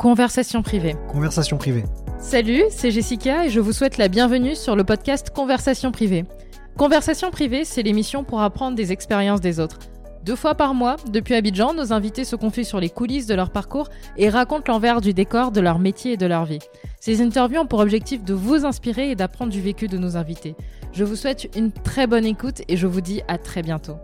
Conversation privée. Conversation privée. Salut, c'est Jessica et je vous souhaite la bienvenue sur le podcast Conversation privée. Conversation privée, c'est l'émission pour apprendre des expériences des autres. Deux fois par mois, depuis Abidjan, nos invités se confient sur les coulisses de leur parcours et racontent l'envers du décor de leur métier et de leur vie. Ces interviews ont pour objectif de vous inspirer et d'apprendre du vécu de nos invités. Je vous souhaite une très bonne écoute et je vous dis à très bientôt.